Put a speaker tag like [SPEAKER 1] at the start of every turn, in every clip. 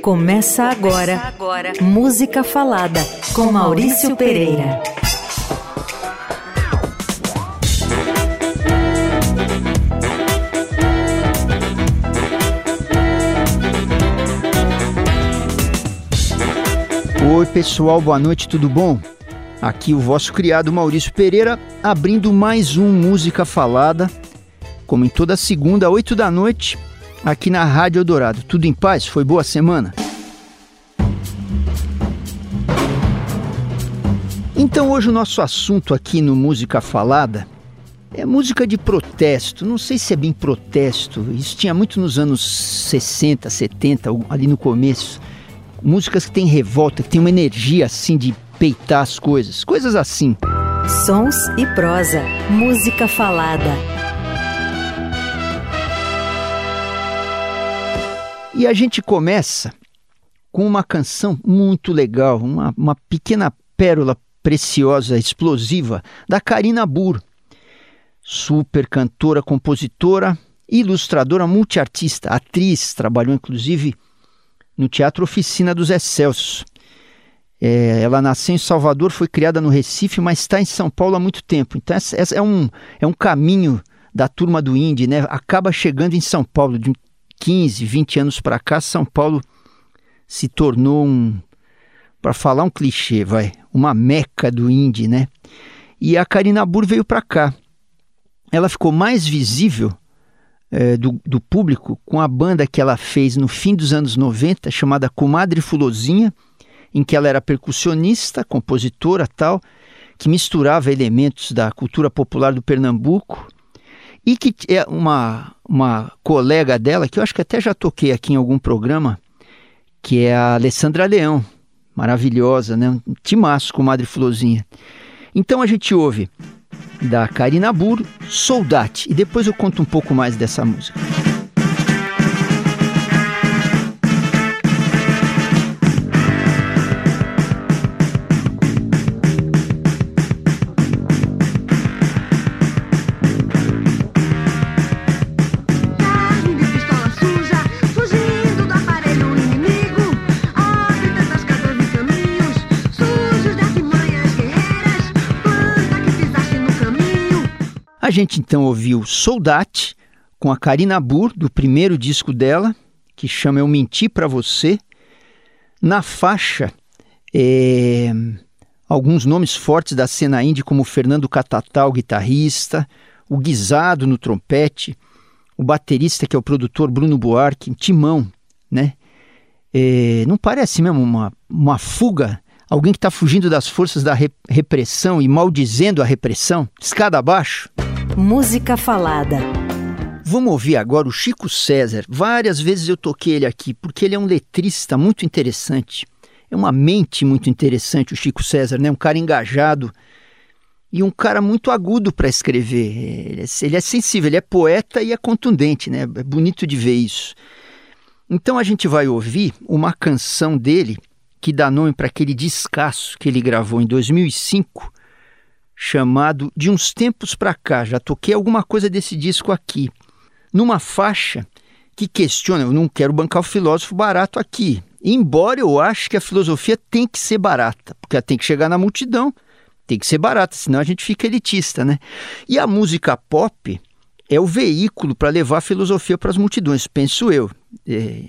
[SPEAKER 1] Começa agora, Começa agora. Música Falada com Maurício Pereira.
[SPEAKER 2] Oi, pessoal, boa noite, tudo bom? Aqui o vosso criado Maurício Pereira, abrindo mais um Música Falada, como em toda segunda, 8 da noite, aqui na Rádio Eldorado. Tudo em paz? Foi boa semana? Então hoje o nosso assunto aqui no Música Falada é música de protesto. Não sei se é bem protesto. Isso tinha muito nos anos 60, 70, ali no começo. Músicas que tem revolta, que tem uma energia assim de peitar as coisas, coisas assim.
[SPEAKER 1] Sons e prosa, música falada.
[SPEAKER 2] E a gente começa com uma canção muito legal, uma, uma pequena pérola preciosa, explosiva, da Karina Burr. Super cantora, compositora, ilustradora, multiartista, atriz, trabalhou inclusive no Teatro Oficina dos Excelsos. É, ela nasceu em Salvador, foi criada no Recife, mas está em São Paulo há muito tempo. Então, essa, essa é, um, é um caminho da turma do indie, né? Acaba chegando em São Paulo. De 15, 20 anos para cá, São Paulo se tornou um, para falar um clichê, vai, uma meca do indie, né? E a Karina Burr veio para cá. Ela ficou mais visível é, do, do público com a banda que ela fez no fim dos anos 90, chamada Comadre Fulozinha, em que ela era percussionista, compositora tal, que misturava elementos da cultura popular do Pernambuco e que é uma, uma colega dela, que eu acho que até já toquei aqui em algum programa, que é a Alessandra Leão, maravilhosa, né? Um timaço com Madre Florzinha. Então a gente ouve da Karina Burro, Soldate, e depois eu conto um pouco mais dessa música. A gente então ouviu Soldate com a Karina Burr, do primeiro disco dela, que chama Eu Menti para Você. Na faixa, é, alguns nomes fortes da cena indie, como Fernando Catatal, guitarrista, o Guisado no trompete, o baterista que é o produtor Bruno Buarque, Timão, né? É, não parece mesmo uma, uma fuga alguém que está fugindo das forças da repressão e maldizendo a repressão, escada abaixo.
[SPEAKER 1] Música Falada.
[SPEAKER 2] Vamos ouvir agora o Chico César. Várias vezes eu toquei ele aqui, porque ele é um letrista muito interessante. É uma mente muito interessante o Chico César, né? Um cara engajado e um cara muito agudo para escrever. É, ele é sensível, ele é poeta e é contundente, né? É bonito de ver isso. Então a gente vai ouvir uma canção dele que dá nome para aquele descasso que ele gravou em 2005 chamado De uns tempos para cá. Já toquei alguma coisa desse disco aqui. Numa faixa que questiona, eu não quero bancar o filósofo barato aqui. Embora eu ache que a filosofia tem que ser barata, porque ela tem que chegar na multidão, tem que ser barata, senão a gente fica elitista, né? E a música pop é o veículo para levar a filosofia para as multidões, penso eu. É...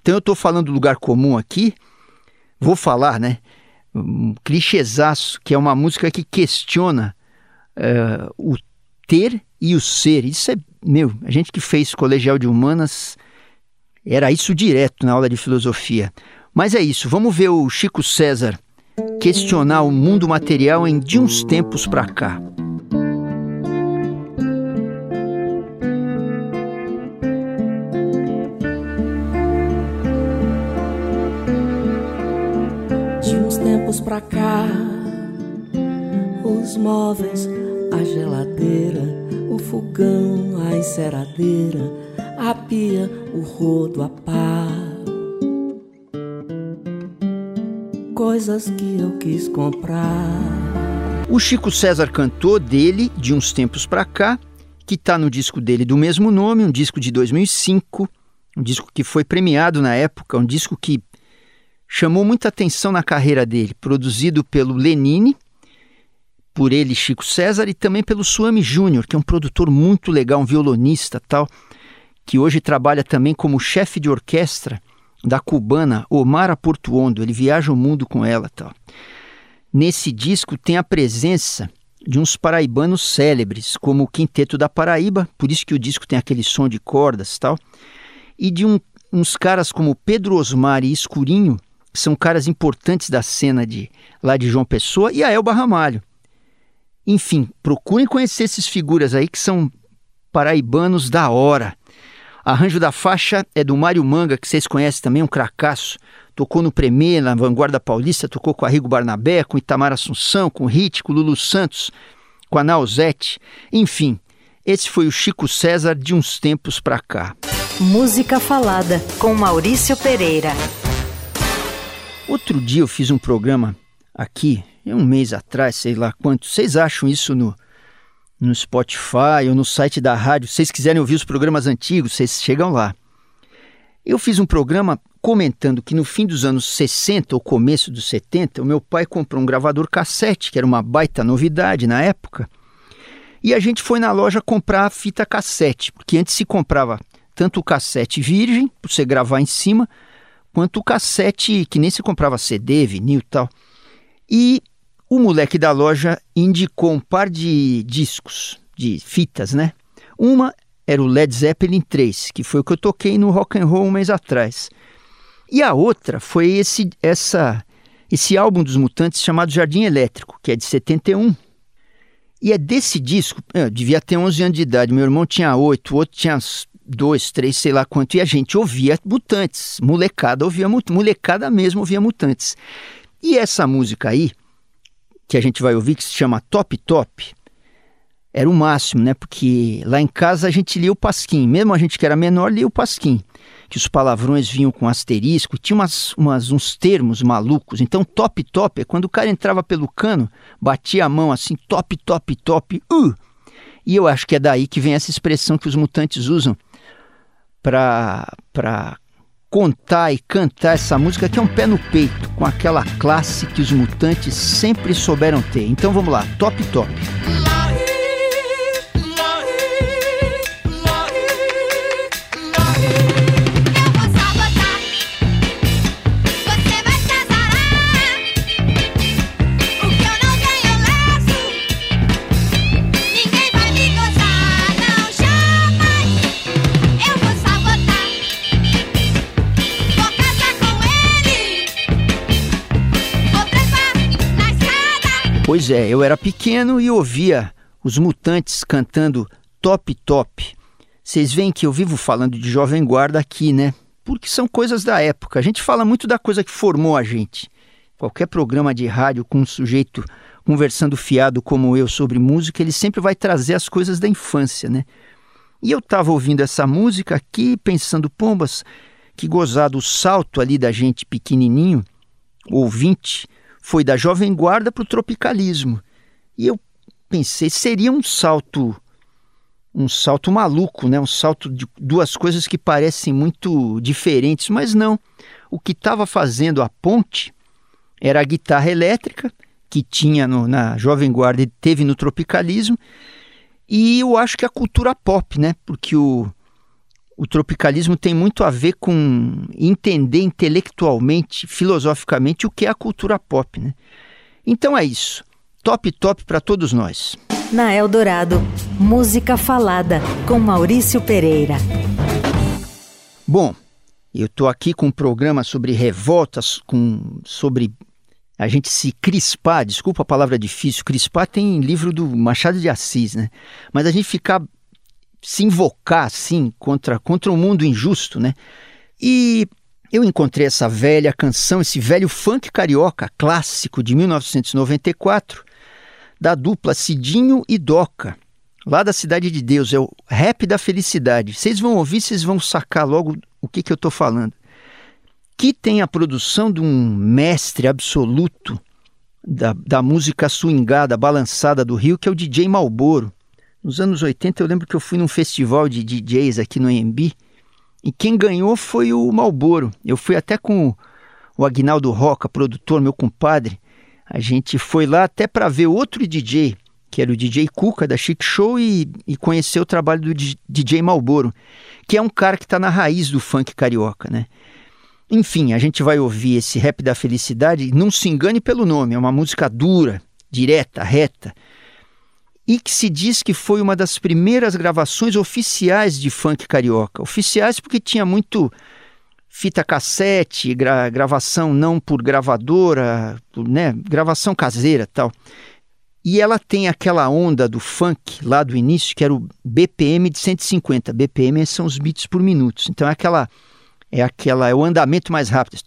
[SPEAKER 2] Então eu estou falando do lugar comum aqui, vou falar, né? Um clichêzaço, que é uma música que questiona uh, o ter e o ser. Isso é, meu, a gente que fez colegial de humanas, era isso direto na aula de filosofia. Mas é isso, vamos ver o Chico César questionar o mundo material em de uns tempos para cá.
[SPEAKER 3] Pra cá, os móveis, a geladeira, o fogão, a enceradeira, a pia, o rodo, a pá. Coisas que eu quis comprar.
[SPEAKER 2] O Chico César cantou dele de uns tempos pra cá, que está no disco dele do mesmo nome, um disco de 2005, um disco que foi premiado na época, um disco que chamou muita atenção na carreira dele, produzido pelo Lenine, por ele Chico César e também pelo Suami Júnior, que é um produtor muito legal, um violonista tal, que hoje trabalha também como chefe de orquestra da cubana Omara Portuondo. Ele viaja o mundo com ela tal. Nesse disco tem a presença de uns paraibanos célebres, como o Quinteto da Paraíba, por isso que o disco tem aquele som de cordas tal, e de um, uns caras como Pedro Osmar e Escurinho, são caras importantes da cena de lá de João Pessoa, e a Elba Ramalho. Enfim, procurem conhecer esses figuras aí que são paraibanos da hora. Arranjo da faixa é do Mário Manga, que vocês conhecem também, um cracaço. Tocou no Premier, na Vanguarda Paulista, tocou com Arrigo Barnabé, com Itamar Assunção, com Rit, com Lulu Santos, com a Nausete. Enfim, esse foi o Chico César de uns tempos pra cá.
[SPEAKER 1] Música Falada, com Maurício Pereira.
[SPEAKER 2] Outro dia eu fiz um programa aqui, um mês atrás, sei lá quanto. Vocês acham isso no, no Spotify ou no site da rádio? Se vocês quiserem ouvir os programas antigos, vocês chegam lá. Eu fiz um programa comentando que no fim dos anos 60 ou começo dos 70, o meu pai comprou um gravador cassete, que era uma baita novidade na época. E a gente foi na loja comprar a fita cassete, porque antes se comprava tanto o cassete virgem, para você gravar em cima, quanto o cassete que nem se comprava CD, vinil e tal. E o moleque da loja indicou um par de discos, de fitas, né? Uma era o Led Zeppelin 3, que foi o que eu toquei no Rock and Roll um mês atrás. E a outra foi esse essa esse álbum dos Mutantes chamado Jardim Elétrico, que é de 71. E é desse disco, eu devia ter 11 anos de idade, meu irmão tinha 8, o outro tinha dois, três, sei lá quanto, e a gente ouvia Mutantes, molecada ouvia molecada mesmo ouvia Mutantes. E essa música aí, que a gente vai ouvir, que se chama Top Top, era o máximo, né? Porque lá em casa a gente lia o Pasquim, mesmo a gente que era menor lia o Pasquim, que os palavrões vinham com asterisco, tinha umas, umas, uns termos malucos. Então, top top é quando o cara entrava pelo cano, batia a mão assim, top, top, top, uh! E eu acho que é daí que vem essa expressão que os mutantes usam para contar e cantar essa música que é um pé no peito, com aquela classe que os mutantes sempre souberam ter. Então vamos lá, top top. Pois é, eu era pequeno e ouvia os mutantes cantando top top. Vocês veem que eu vivo falando de Jovem Guarda aqui, né? Porque são coisas da época. A gente fala muito da coisa que formou a gente. Qualquer programa de rádio com um sujeito conversando fiado como eu sobre música, ele sempre vai trazer as coisas da infância, né? E eu estava ouvindo essa música aqui, pensando, pombas, que gozado o salto ali da gente pequenininho, ouvinte, foi da Jovem Guarda para o tropicalismo. E eu pensei, seria um salto um salto maluco, né? Um salto de duas coisas que parecem muito diferentes, mas não. O que estava fazendo a ponte era a guitarra elétrica que tinha no, na Jovem Guarda e teve no tropicalismo. E eu acho que a cultura pop, né? Porque o, o tropicalismo tem muito a ver com entender intelectualmente, filosoficamente, o que é a cultura pop. Né? Então é isso. Top, top para todos nós.
[SPEAKER 1] Na Eldorado, música falada com Maurício Pereira.
[SPEAKER 2] Bom, eu estou aqui com um programa sobre revoltas, com, sobre a gente se crispar, desculpa a palavra difícil, crispar tem livro do Machado de Assis, né? Mas a gente ficar se invocar assim contra contra um mundo injusto, né? E eu encontrei essa velha canção, esse velho funk carioca clássico de 1994 da dupla Cidinho e Doca, lá da Cidade de Deus, é o Rap da Felicidade. Vocês vão ouvir, vocês vão sacar logo o que, que eu estou falando. Que tem a produção de um mestre absoluto da, da música swingada, balançada do Rio, que é o DJ Malboro. Nos anos 80 eu lembro que eu fui num festival de DJs aqui no AMB E quem ganhou foi o Malboro. Eu fui até com o Agnaldo Roca, produtor, meu compadre. A gente foi lá até para ver outro DJ, que era o DJ Cuca da Chic Show, e, e conhecer o trabalho do DJ Malboro, que é um cara que está na raiz do funk carioca, né? Enfim, a gente vai ouvir esse rap da felicidade, não se engane pelo nome, é uma música dura, direta, reta, e que se diz que foi uma das primeiras gravações oficiais de funk carioca. Oficiais porque tinha muito fita cassete, gra gravação não por gravadora, né, gravação caseira tal. E ela tem aquela onda do funk lá do início, que era o BPM de 150. BPM são os beats por minutos. Então é aquela é aquela é o andamento mais rápido.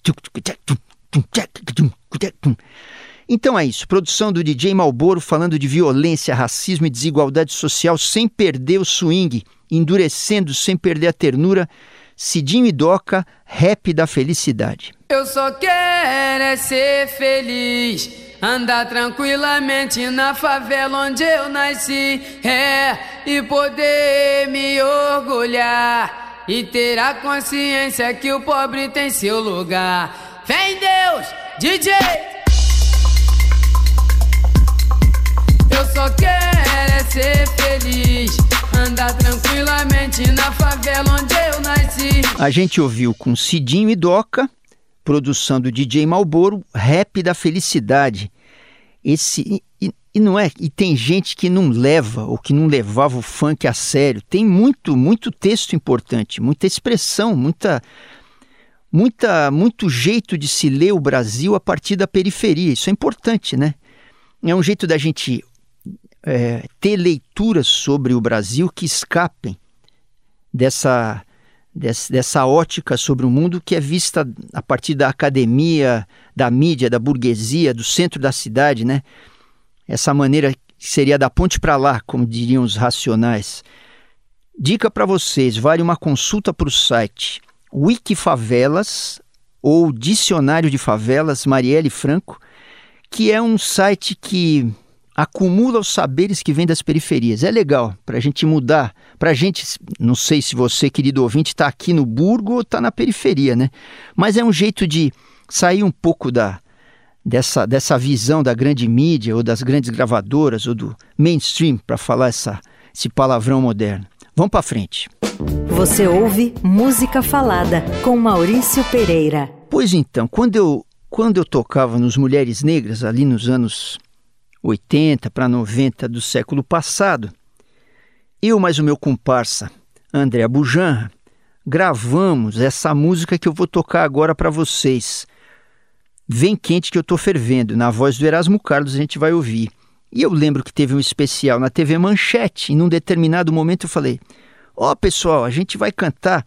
[SPEAKER 2] Então é isso, produção do DJ Malboro falando de violência, racismo e desigualdade social sem perder o swing, endurecendo sem perder a ternura. Cidinho e Doca, rap da felicidade.
[SPEAKER 4] Eu só quero é ser feliz, andar tranquilamente na favela onde eu nasci, é, e poder me orgulhar e ter a consciência que o pobre tem seu lugar. Vem Deus, DJ! Eu só quero é ser feliz, andar tranquilamente na favela onde eu nasci.
[SPEAKER 2] A gente ouviu com Cidinho e Doca, produção do DJ Malboro, Rap da Felicidade. Esse e, e, não é, e tem gente que não leva ou que não levava o funk a sério. Tem muito, muito texto importante, muita expressão, muita muita muito jeito de se ler o Brasil a partir da periferia. Isso é importante, né? É um jeito da gente é, ter leituras sobre o Brasil que escapem dessa, dessa, dessa ótica sobre o mundo que é vista a partir da academia, da mídia, da burguesia, do centro da cidade, né? Essa maneira seria da ponte para lá, como diriam os racionais. Dica para vocês, vale uma consulta para o site Wikifavelas ou Dicionário de Favelas Marielle Franco, que é um site que acumula os saberes que vêm das periferias. É legal para a gente mudar, para a gente, não sei se você, querido ouvinte, está aqui no Burgo ou está na periferia, né? Mas é um jeito de sair um pouco da dessa, dessa visão da grande mídia ou das grandes gravadoras ou do mainstream, para falar essa, esse palavrão moderno. Vamos para frente.
[SPEAKER 1] Você ouve Música Falada com Maurício Pereira.
[SPEAKER 2] Pois então, quando eu, quando eu tocava nos Mulheres Negras, ali nos anos 80 para 90 do século passado, eu mais o meu comparsa André Bujanra gravamos essa música que eu vou tocar agora para vocês. Vem quente que eu tô fervendo, na voz do Erasmo Carlos a gente vai ouvir. E eu lembro que teve um especial na TV Manchete, e num determinado momento eu falei: Ó, oh, pessoal, a gente vai cantar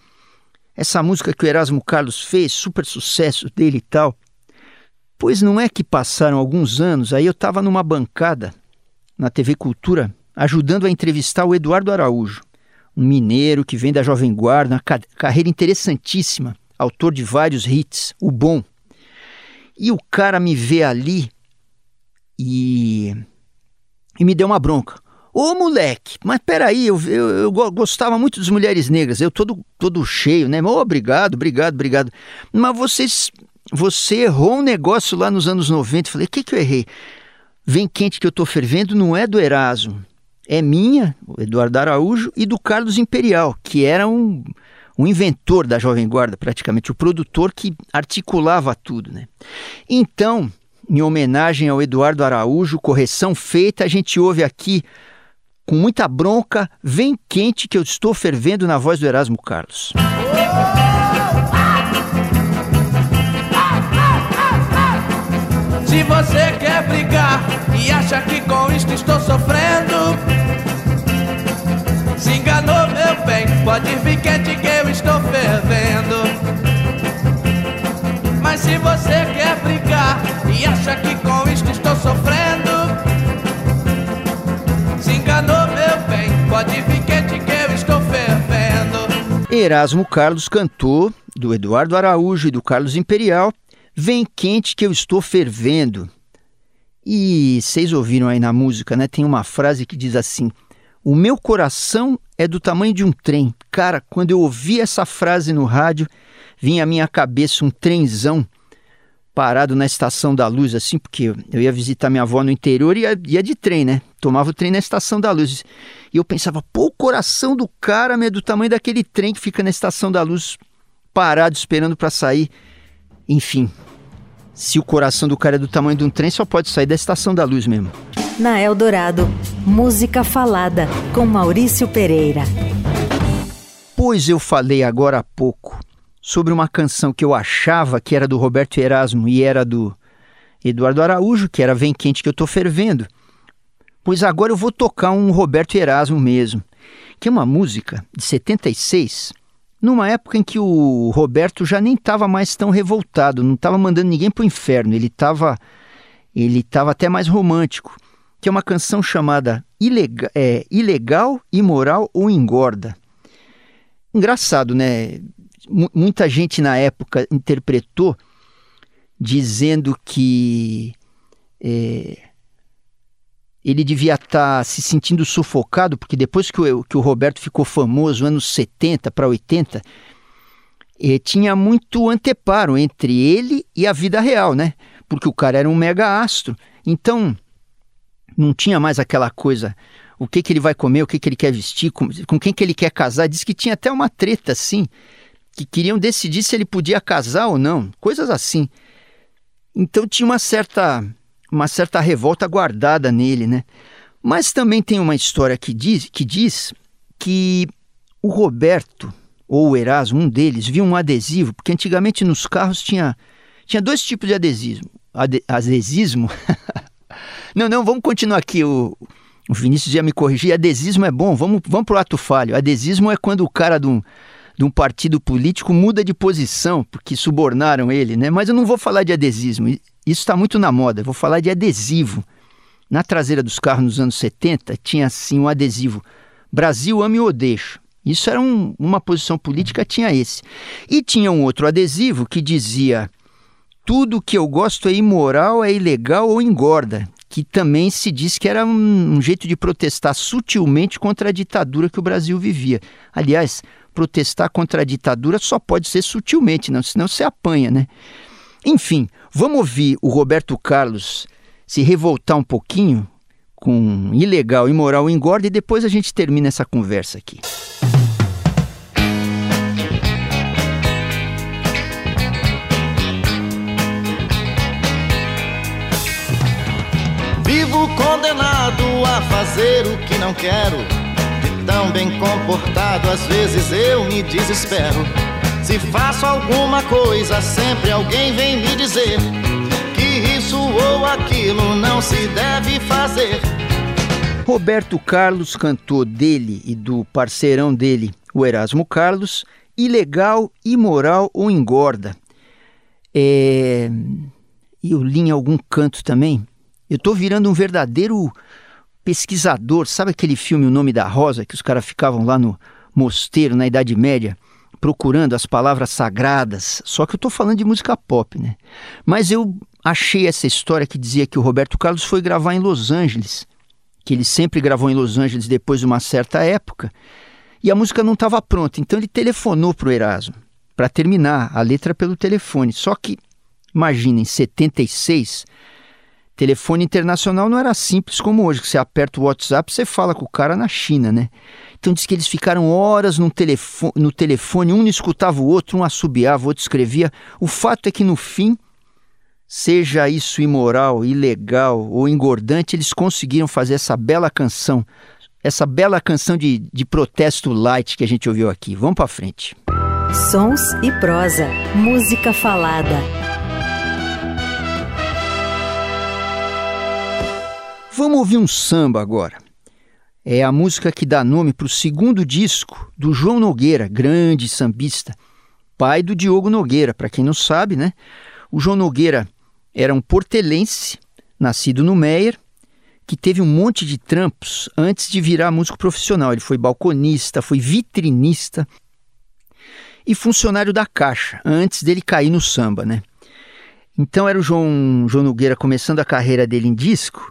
[SPEAKER 2] essa música que o Erasmo Carlos fez, super sucesso dele e tal. Pois não é que passaram alguns anos, aí eu estava numa bancada na TV Cultura ajudando a entrevistar o Eduardo Araújo, um mineiro que vem da Jovem Guarda, uma carreira interessantíssima, autor de vários hits, o bom. E o cara me vê ali e, e me deu uma bronca. Ô moleque, mas peraí, eu, eu, eu gostava muito das mulheres negras, eu todo, todo cheio, né? Oh, obrigado, obrigado, obrigado. Mas vocês você errou um negócio lá nos anos 90. Eu falei, o que, que eu errei? Vem quente que eu estou fervendo não é do Erasmo, é minha, o Eduardo Araújo, e do Carlos Imperial, que era um, um inventor da Jovem Guarda, praticamente, o produtor que articulava tudo. Né? Então, em homenagem ao Eduardo Araújo, correção feita, a gente ouve aqui com muita bronca, vem quente que eu estou fervendo na voz do Erasmo Carlos.
[SPEAKER 5] Se você quer brigar e acha que com isto estou sofrendo, se enganou, meu bem. Pode vir quente que eu estou fervendo. Mas se você quer brigar e acha que com isto estou sofrendo, se enganou, meu bem. Pode vir quente que eu estou fervendo.
[SPEAKER 2] Erasmo Carlos cantou do Eduardo Araújo e do Carlos Imperial Vem quente que eu estou fervendo. E vocês ouviram aí na música, né? Tem uma frase que diz assim: O meu coração é do tamanho de um trem. Cara, quando eu ouvi essa frase no rádio, vinha à minha cabeça um trenzão parado na estação da luz, assim, porque eu ia visitar minha avó no interior e ia, ia, de trem, né? Tomava o trem na estação da luz. E eu pensava, pô, o coração do cara é do tamanho daquele trem que fica na estação da luz, parado, esperando para sair. Enfim, se o coração do cara é do tamanho de um trem, só pode sair da estação da luz mesmo.
[SPEAKER 1] Na Eldorado, música falada com Maurício Pereira.
[SPEAKER 2] Pois eu falei agora há pouco sobre uma canção que eu achava que era do Roberto Erasmo e era do Eduardo Araújo, que era Vem Quente que eu tô fervendo. Pois agora eu vou tocar um Roberto Erasmo mesmo, que é uma música de 76, numa época em que o Roberto já nem estava mais tão revoltado, não estava mandando ninguém para o inferno, ele estava ele tava até mais romântico, que é uma canção chamada Ilegal, é, Ilegal Imoral ou Engorda. Engraçado, né? muita gente na época interpretou dizendo que é, ele devia estar tá se sentindo sufocado, porque depois que o, que o Roberto ficou famoso, anos 70 para 80, é, tinha muito anteparo entre ele e a vida real, né? Porque o cara era um mega astro. Então, não tinha mais aquela coisa, o que, que ele vai comer, o que, que ele quer vestir, com, com quem que ele quer casar. Diz que tinha até uma treta assim, que queriam decidir se ele podia casar ou não, coisas assim. Então tinha uma certa, uma certa revolta guardada nele, né? Mas também tem uma história que diz que, diz que o Roberto ou o Erasmo, um deles, viu um adesivo, porque antigamente nos carros tinha, tinha dois tipos de adesivo. Ade, adesismo. não, não, vamos continuar aqui. O, o Vinícius ia me corrigir. Adesismo é bom, vamos, vamos para o ato falho. Adesismo é quando o cara de um, de um partido político muda de posição porque subornaram ele, né? Mas eu não vou falar de adesismo, isso está muito na moda, vou falar de adesivo. Na traseira dos carros nos anos 70 tinha assim um adesivo: Brasil ame ou deixa. Isso era um, uma posição política, tinha esse. E tinha um outro adesivo que dizia: tudo que eu gosto é imoral, é ilegal ou engorda. Que também se diz que era um, um jeito de protestar sutilmente contra a ditadura que o Brasil vivia. Aliás, protestar contra a ditadura só pode ser sutilmente, não, senão você apanha, né? Enfim, vamos ouvir o Roberto Carlos se revoltar um pouquinho com ilegal, imoral, engorda e depois a gente termina essa conversa aqui.
[SPEAKER 6] Vivo condenado a fazer o que não quero tão bem comportado, às vezes eu me desespero. Se faço alguma coisa, sempre alguém vem me dizer que isso ou aquilo não se deve fazer.
[SPEAKER 2] Roberto Carlos cantou dele e do parceirão dele, o Erasmo Carlos, ilegal, imoral ou engorda. É... Eu li em algum canto também. Eu estou virando um verdadeiro pesquisador. Sabe aquele filme O Nome da Rosa, que os caras ficavam lá no mosteiro, na Idade Média, procurando as palavras sagradas? Só que eu estou falando de música pop, né? Mas eu achei essa história que dizia que o Roberto Carlos foi gravar em Los Angeles, que ele sempre gravou em Los Angeles depois de uma certa época, e a música não estava pronta. Então ele telefonou para o Erasmo para terminar a letra pelo telefone. Só que, imaginem, em 76 Telefone internacional não era simples como hoje, que você aperta o WhatsApp você fala com o cara na China, né? Então diz que eles ficaram horas no telefone, no telefone, um escutava o outro, um assobiava, o outro escrevia. O fato é que no fim, seja isso imoral, ilegal ou engordante, eles conseguiram fazer essa bela canção, essa bela canção de, de protesto light que a gente ouviu aqui. Vamos para frente.
[SPEAKER 1] Sons e prosa, música falada.
[SPEAKER 2] Vamos ouvir um samba agora. É a música que dá nome para o segundo disco do João Nogueira, grande sambista, pai do Diogo Nogueira. Para quem não sabe, né? O João Nogueira era um portelense, nascido no Meier, que teve um monte de trampos antes de virar músico profissional. Ele foi balconista, foi vitrinista e funcionário da Caixa, antes dele cair no samba, né? Então era o João, João Nogueira começando a carreira dele em disco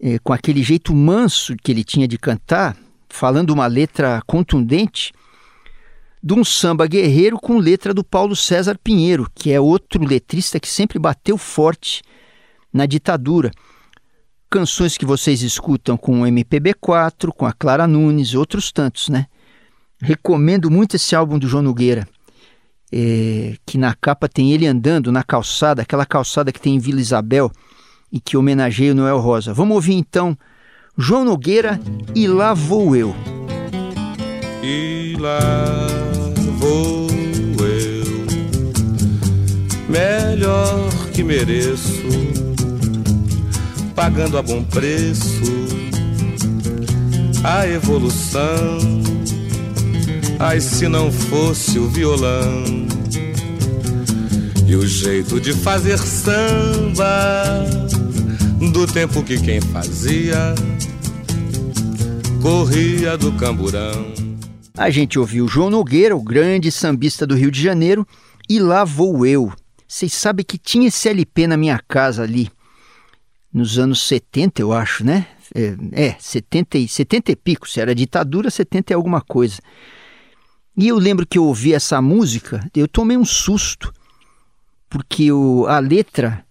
[SPEAKER 2] é, com aquele jeito manso que ele tinha de cantar, falando uma letra contundente de um samba guerreiro com letra do Paulo César Pinheiro, que é outro letrista que sempre bateu forte na ditadura. Canções que vocês escutam com o MPB4, com a Clara Nunes, outros tantos, né? Recomendo muito esse álbum do João Nogueira, é, que na capa tem ele andando na calçada, aquela calçada que tem em Vila Isabel e que homenageia o Noel Rosa. Vamos ouvir então João Nogueira e Lá Vou Eu.
[SPEAKER 7] E lá vou eu, melhor que mereço, pagando a bom preço a evolução. Ai, se não fosse o violão e o jeito de fazer samba do tempo que quem fazia corria do camburão.
[SPEAKER 2] A gente ouviu João Nogueira, o grande sambista do Rio de Janeiro, e lá vou eu. Vocês sabem que tinha esse LP na minha casa ali, nos anos 70, eu acho, né? É, é 70, 70 e pico, se era ditadura, 70 e alguma coisa. E eu lembro que eu ouvi essa música, eu tomei um susto, porque o, a letra,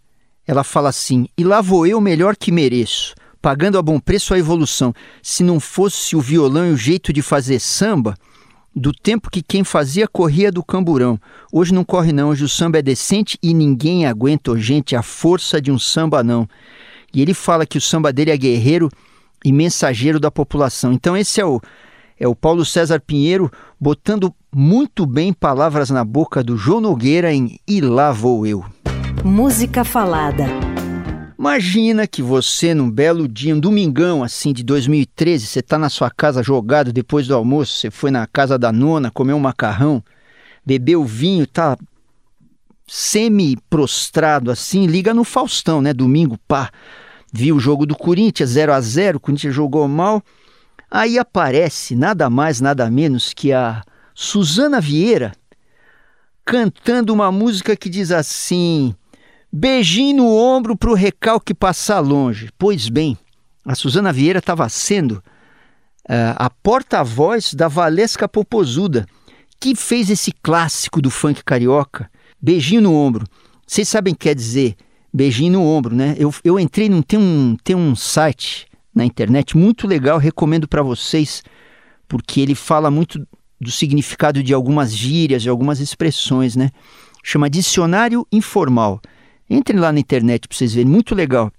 [SPEAKER 2] ela fala assim, e lá vou eu melhor que mereço, pagando a bom preço a evolução. Se não fosse o violão e o jeito de fazer samba, do tempo que quem fazia corria do camburão. Hoje não corre não, hoje o samba é decente e ninguém aguenta, gente, a força de um samba não. E ele fala que o samba dele é guerreiro e mensageiro da população. Então esse é o é o Paulo César Pinheiro botando muito bem palavras na boca do João Nogueira em E lá vou eu.
[SPEAKER 1] Música falada.
[SPEAKER 2] Imagina que você, num belo dia, um domingão assim de 2013, você está na sua casa jogado depois do almoço, você foi na casa da nona, comeu um macarrão, bebeu vinho, tá semi-prostrado assim, liga no Faustão, né? Domingo, pá, viu o jogo do Corinthians, 0 a 0 o Corinthians jogou mal. Aí aparece nada mais, nada menos que a Suzana Vieira cantando uma música que diz assim: Beijinho no ombro para o recalque passar longe. Pois bem, a Suzana Vieira estava sendo uh, a porta-voz da Valesca Popozuda, que fez esse clássico do funk carioca, Beijinho no ombro. Vocês sabem o que quer dizer beijinho no ombro, né? Eu, eu entrei num tem um, tem um site na internet muito legal, recomendo para vocês, porque ele fala muito do significado de algumas gírias, de algumas expressões, né? Chama Dicionário Informal. Entrem lá na internet para vocês verem, muito legal.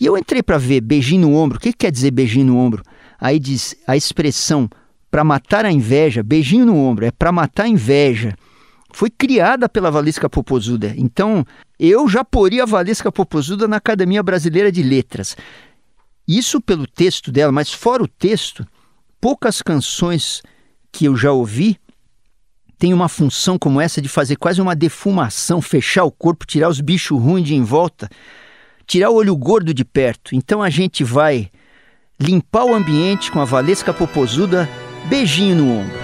[SPEAKER 2] E eu entrei para ver beijinho no ombro. O que, que quer dizer beijinho no ombro? Aí diz a expressão para matar a inveja, beijinho no ombro, é para matar a inveja. Foi criada pela Valesca Popozuda. Então, eu já poria a Valesca Popozuda na Academia Brasileira de Letras. Isso pelo texto dela, mas fora o texto, poucas canções que eu já ouvi tem uma função como essa de fazer quase uma defumação, fechar o corpo, tirar os bichos ruins de em volta, tirar o olho gordo de perto. Então a gente vai limpar o ambiente com a Valesca Popozuda, beijinho no ombro.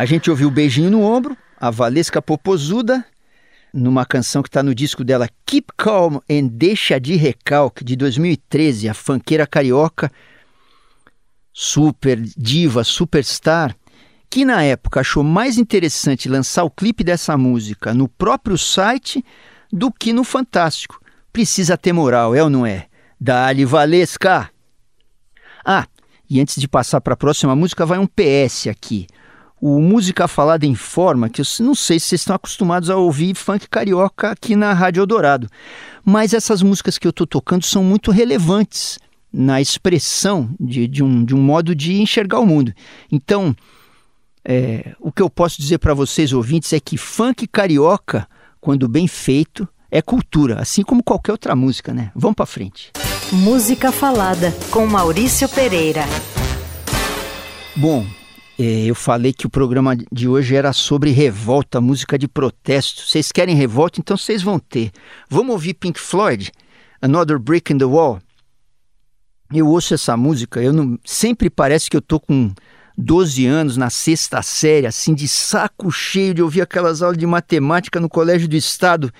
[SPEAKER 8] A
[SPEAKER 2] gente ouviu Beijinho no Ombro, a Valesca Popozuda, numa canção que está no disco dela Keep Calm and Deixa de Recalque, de 2013, a fanqueira carioca super diva, superstar, que na época achou mais interessante lançar o clipe dessa música no próprio site do que no Fantástico. Precisa ter moral, é ou não é? Dali Valesca! Ah, e antes de passar para a próxima música, vai um PS aqui. O Música Falada em Forma, que eu não sei se vocês estão acostumados a ouvir funk carioca aqui na Rádio Eldorado, mas essas músicas que eu estou tocando são muito relevantes na expressão de, de, um, de um modo de enxergar o mundo. Então, é, o que eu posso dizer para vocês, ouvintes, é que funk carioca, quando bem feito, é cultura, assim como qualquer outra música, né? Vamos para frente.
[SPEAKER 1] Música Falada, com Maurício Pereira.
[SPEAKER 2] Bom, eu falei que o programa de hoje era sobre revolta, música de protesto. Vocês querem revolta? Então vocês vão ter. Vamos ouvir Pink Floyd, Another Brick in the Wall. Eu ouço essa música, eu não, sempre parece que eu tô com 12 anos na sexta série, assim, de saco cheio de ouvir aquelas aulas de matemática no Colégio do Estado.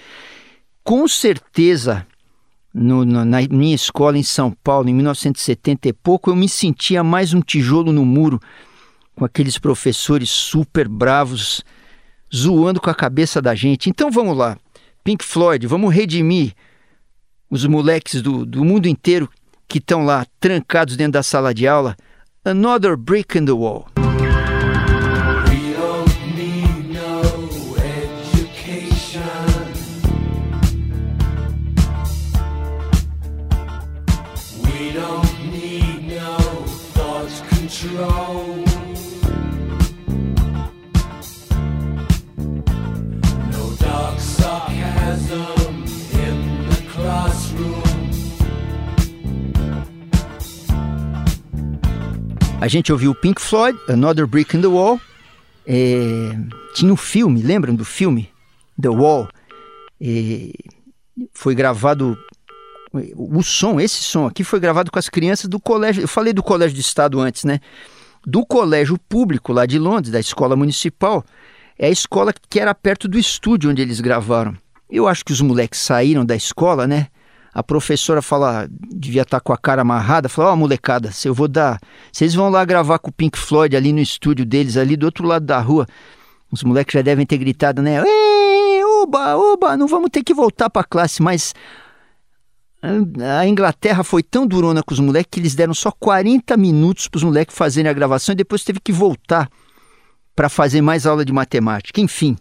[SPEAKER 2] Com certeza, no, no, na minha escola em São Paulo, em 1970 e pouco, eu me sentia mais um tijolo no muro com aqueles professores super bravos zoando com a cabeça da gente. Então vamos lá, Pink Floyd, vamos redimir os moleques do, do mundo inteiro que estão lá trancados dentro da sala de aula. Another brick in the wall. A gente ouviu Pink Floyd, Another Brick in the Wall. É, tinha um filme, lembram do filme? The Wall. É, foi gravado. O som, esse som aqui foi gravado com as crianças do colégio. Eu falei do colégio de estado antes, né? Do colégio público lá de Londres, da escola municipal. É a escola que era perto do estúdio onde eles gravaram. Eu acho que os moleques saíram da escola, né? A professora fala, devia estar tá com a cara amarrada, falou, ó oh, molecada, se eu vou dar, vocês vão lá gravar com o Pink Floyd ali no estúdio deles, ali do outro lado da rua, os moleques já devem ter gritado, né, Ei, oba, oba, não vamos ter que voltar para a classe, mas a Inglaterra foi tão durona com os moleques que eles deram só 40 minutos para os moleques fazerem a gravação e depois teve que voltar para fazer mais aula de matemática. Enfim, o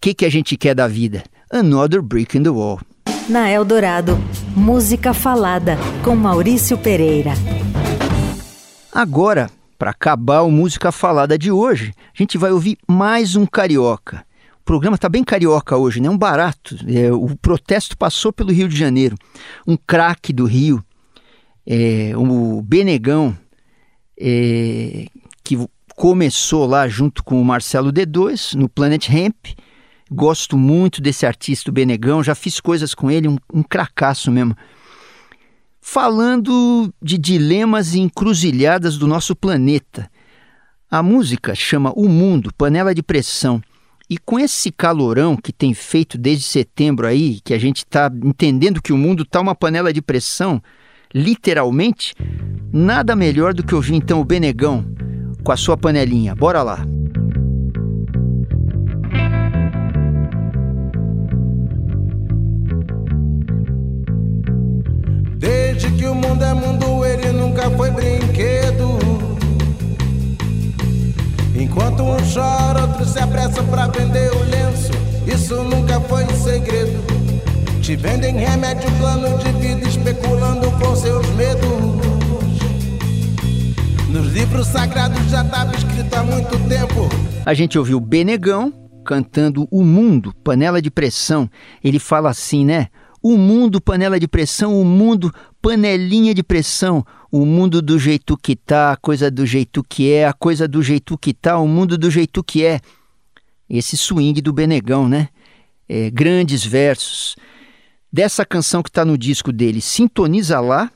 [SPEAKER 2] que, que a gente quer da vida? Another brick in the wall
[SPEAKER 1] na Eldorado, Música Falada, com Maurício Pereira.
[SPEAKER 2] Agora, para acabar o Música Falada de hoje, a gente vai ouvir mais um carioca. O programa está bem carioca hoje, né? Um barato. É, o protesto passou pelo Rio de Janeiro. Um craque do Rio, é, o Benegão, é, que começou lá junto com o Marcelo D2 no Planet Hemp Gosto muito desse artista, o Benegão, já fiz coisas com ele, um, um cracaço mesmo. Falando de dilemas e encruzilhadas do nosso planeta. A música chama O Mundo, Panela de Pressão. E com esse calorão que tem feito desde setembro aí, que a gente está entendendo que o mundo está uma panela de pressão, literalmente, nada melhor do que ouvir então o Benegão com a sua panelinha. Bora lá!
[SPEAKER 9] Desde que o mundo é mundo, ele nunca foi brinquedo. Enquanto um chora, outro se apressa pra vender o lenço. Isso nunca foi segredo. Te vendem remédio, plano de vida, especulando com seus medos. Nos livros sagrados já estava escrito há muito tempo.
[SPEAKER 2] A gente ouviu Benegão cantando O Mundo, Panela de Pressão. Ele fala assim, né? O mundo panela de pressão, o mundo panelinha de pressão, o mundo do jeito que tá, a coisa do jeito que é, a coisa do jeito que tá, o mundo do jeito que é. Esse swing do Benegão, né? É, grandes versos. Dessa canção que está no disco dele, Sintoniza Lá,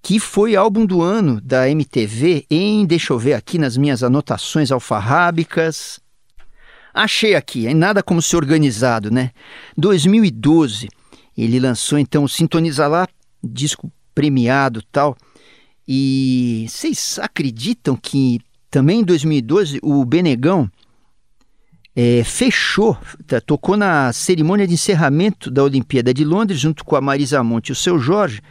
[SPEAKER 2] que foi álbum do ano da MTV em, deixa eu ver aqui nas minhas anotações alfarrábicas. Achei aqui, é nada como ser organizado, né? 2012. Ele lançou então o Sintoniza Lá, disco premiado tal. E vocês acreditam que também em 2012 o Benegão é, fechou, tá, tocou na cerimônia de encerramento da Olimpíada de Londres junto com a Marisa Monte e o seu Jorge,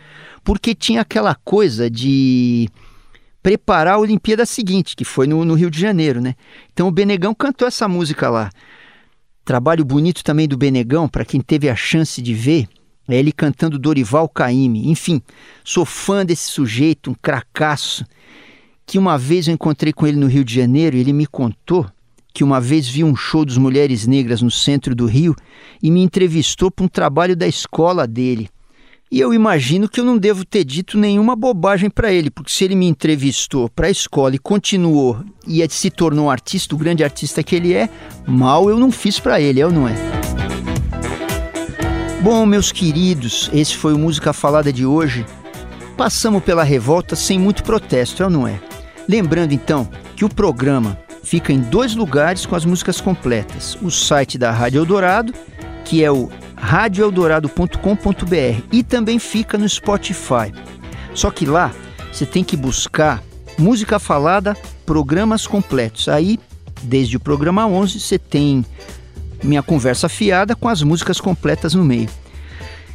[SPEAKER 2] porque tinha aquela coisa de preparar a Olimpíada seguinte, que foi no, no Rio de Janeiro, né? Então o Benegão cantou essa música lá. Trabalho bonito também do Benegão, para quem teve a chance de ver, é ele cantando Dorival Caymmi. Enfim, sou fã desse sujeito, um cracaço, que uma vez eu encontrei com ele no Rio de Janeiro e ele me contou que uma vez viu um show dos Mulheres Negras no centro do Rio e me entrevistou para um trabalho da escola dele. E eu imagino que eu não devo ter dito nenhuma bobagem para ele, porque se ele me entrevistou para a escola e continuou e se tornou um artista, o grande artista que ele é, mal eu não fiz para ele, é ou não é? Bom, meus queridos, esse foi o Música Falada de hoje. Passamos pela revolta sem muito protesto, é ou não é? Lembrando então que o programa fica em dois lugares com as músicas completas: o site da Rádio Eldorado, que é o radioeldorado.com.br e também fica no Spotify. Só que lá você tem que buscar música falada, programas completos. Aí, desde o programa 11, você tem minha conversa fiada com as músicas completas no meio.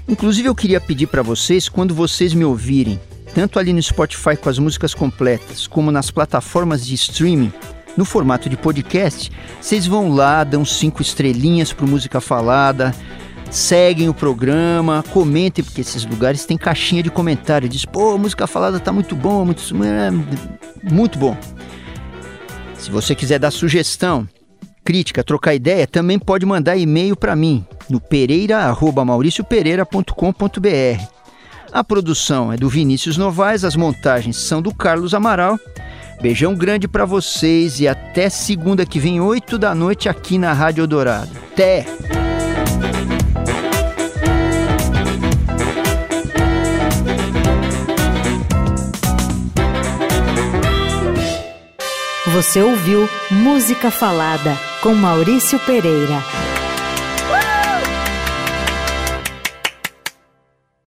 [SPEAKER 2] Inclusive, eu queria pedir para vocês, quando vocês me ouvirem, tanto ali no Spotify com as músicas completas, como nas plataformas de streaming, no formato de podcast, vocês vão lá, dão cinco estrelinhas para Música Falada, seguem o programa, comentem, porque esses lugares têm caixinha de comentário. Diz, pô, música falada tá muito bom, muito, é, muito bom. Se você quiser dar sugestão, crítica, trocar ideia, também pode mandar e-mail para mim no pereira@mauriciopereira.com.br. A produção é do Vinícius Novaes, as montagens são do Carlos Amaral. Beijão grande para vocês e até segunda que vem, 8 da noite aqui na Rádio Dourado. Até!
[SPEAKER 1] Você ouviu Música Falada com Maurício Pereira.